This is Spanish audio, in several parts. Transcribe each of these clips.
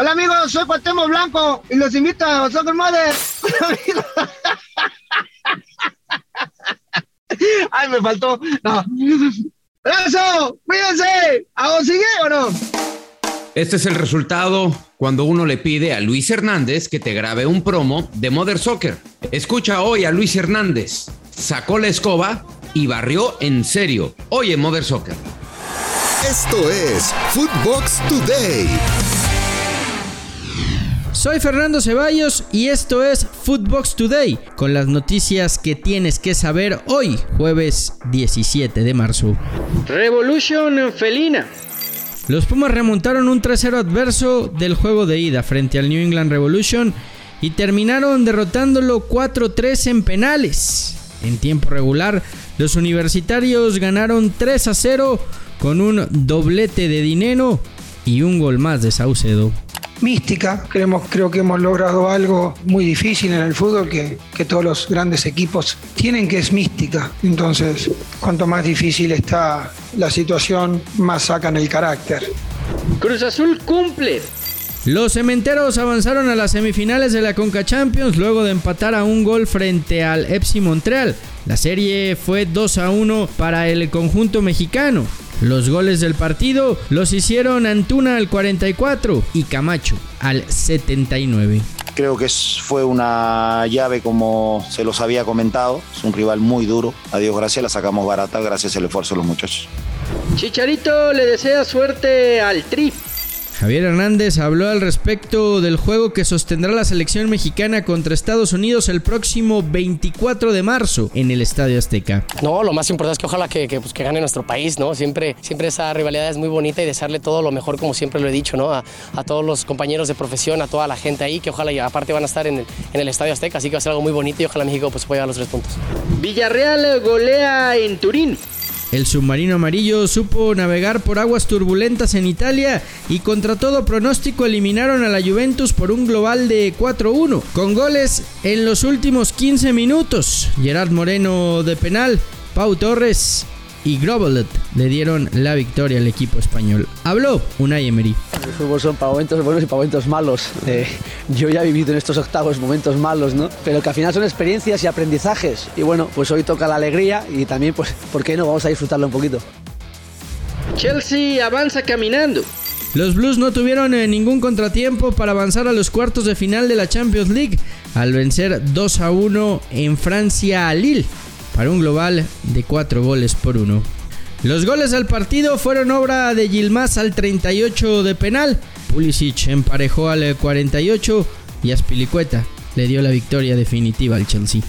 Hola amigos, soy Cuauhtémoc Blanco y los invito a Soccer Mother. Ay, me faltó. No. ¡Abrazo! ¡Cuídense! ¿A sigue o no? Este es el resultado cuando uno le pide a Luis Hernández que te grabe un promo de Mother Soccer. Escucha hoy a Luis Hernández. Sacó la escoba y barrió en serio. Oye, Mother Soccer. Esto es Footbox Today. Soy Fernando Ceballos y esto es Footbox Today, con las noticias que tienes que saber hoy, jueves 17 de marzo. Revolution Felina. Los Pumas remontaron un 3-0 adverso del juego de ida frente al New England Revolution y terminaron derrotándolo 4-3 en penales. En tiempo regular, los universitarios ganaron 3-0 con un doblete de dinero y un gol más de Saucedo mística. Creemos, creo que hemos logrado algo muy difícil en el fútbol que, que, todos los grandes equipos tienen, que es mística. Entonces, cuanto más difícil está la situación, más sacan el carácter. Cruz Azul cumple. Los cementeros avanzaron a las semifinales de la Conca Champions luego de empatar a un gol frente al FC Montreal. La serie fue 2 a 1 para el conjunto mexicano. Los goles del partido los hicieron Antuna al 44 y Camacho al 79. Creo que fue una llave como se los había comentado. Es un rival muy duro. A Dios gracias la sacamos barata gracias al esfuerzo de los muchachos. Chicharito le desea suerte al Tri. Javier Hernández habló al respecto del juego que sostendrá la selección mexicana contra Estados Unidos el próximo 24 de marzo en el Estadio Azteca. No, lo más importante es que ojalá que, que, pues, que gane nuestro país, ¿no? Siempre, siempre esa rivalidad es muy bonita y desearle todo lo mejor, como siempre lo he dicho, ¿no? A, a, todos los compañeros de profesión, a toda la gente ahí, que ojalá y aparte van a estar en el, en el Estadio Azteca, así que va a ser algo muy bonito y ojalá México pues, pueda llevar los tres puntos. Villarreal golea en Turín. El submarino amarillo supo navegar por aguas turbulentas en Italia y contra todo pronóstico eliminaron a la Juventus por un global de 4-1, con goles en los últimos 15 minutos. Gerard Moreno de penal, Pau Torres y Grobelet le dieron la victoria al equipo español. Habló Unai Emery. El fútbol son para momentos buenos y para momentos malos. Eh, yo ya he vivido en estos octavos momentos malos, ¿no? Pero que al final son experiencias y aprendizajes. Y bueno, pues hoy toca la alegría y también, pues, ¿por qué no? Vamos a disfrutarlo un poquito. Chelsea avanza caminando. Los Blues no tuvieron eh, ningún contratiempo para avanzar a los cuartos de final de la Champions League al vencer 2 a 1 en Francia a Lille para un global de 4 goles por 1. Los goles al partido fueron obra de Gilmás al 38 de penal, Pulisic emparejó al 48 y Aspilicueta le dio la victoria definitiva al Chelsea.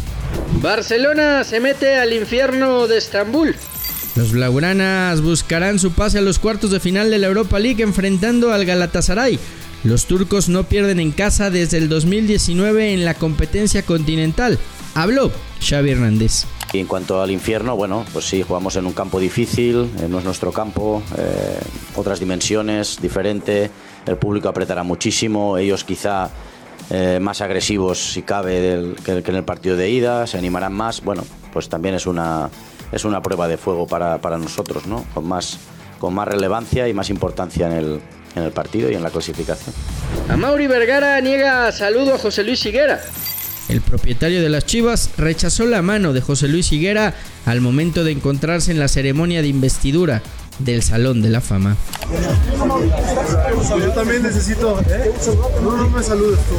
Barcelona se mete al infierno de Estambul. Los blaugranas buscarán su pase a los cuartos de final de la Europa League enfrentando al Galatasaray. Los turcos no pierden en casa desde el 2019 en la competencia continental. Habló Xavi Hernández. Y en cuanto al infierno, bueno, pues sí, jugamos en un campo difícil, no es nuestro campo, eh, otras dimensiones, diferente, el público apretará muchísimo, ellos quizá eh, más agresivos si cabe que, en el partido de ida, se animarán más, bueno, pues también es una, es una prueba de fuego para, para nosotros, ¿no? Con más, con más relevancia y más importancia en el, en el partido y en la clasificación. A Mauri Vergara niega saludo a José Luis Higuera. El propietario de las Chivas rechazó la mano de José Luis Higuera al momento de encontrarse en la ceremonia de investidura del Salón de la Fama. Yo también necesito. ¿eh? No, no me saludes tú.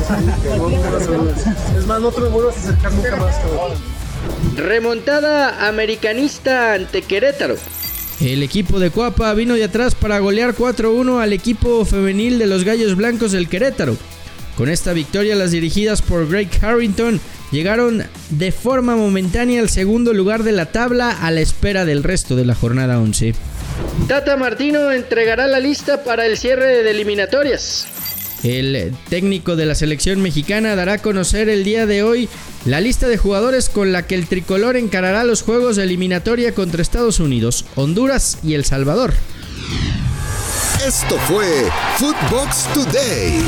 No, no me saludes. Es más, no te vuelvas a acercar nunca más, cabrón. Remontada americanista ante Querétaro. El equipo de Cuapa vino de atrás para golear 4-1 al equipo femenil de los Gallos Blancos del Querétaro. Con esta victoria, las dirigidas por Greg Harrington llegaron de forma momentánea al segundo lugar de la tabla a la espera del resto de la jornada 11. Tata Martino entregará la lista para el cierre de eliminatorias. El técnico de la selección mexicana dará a conocer el día de hoy la lista de jugadores con la que el tricolor encarará los juegos de eliminatoria contra Estados Unidos, Honduras y El Salvador. Esto fue Footbox Today.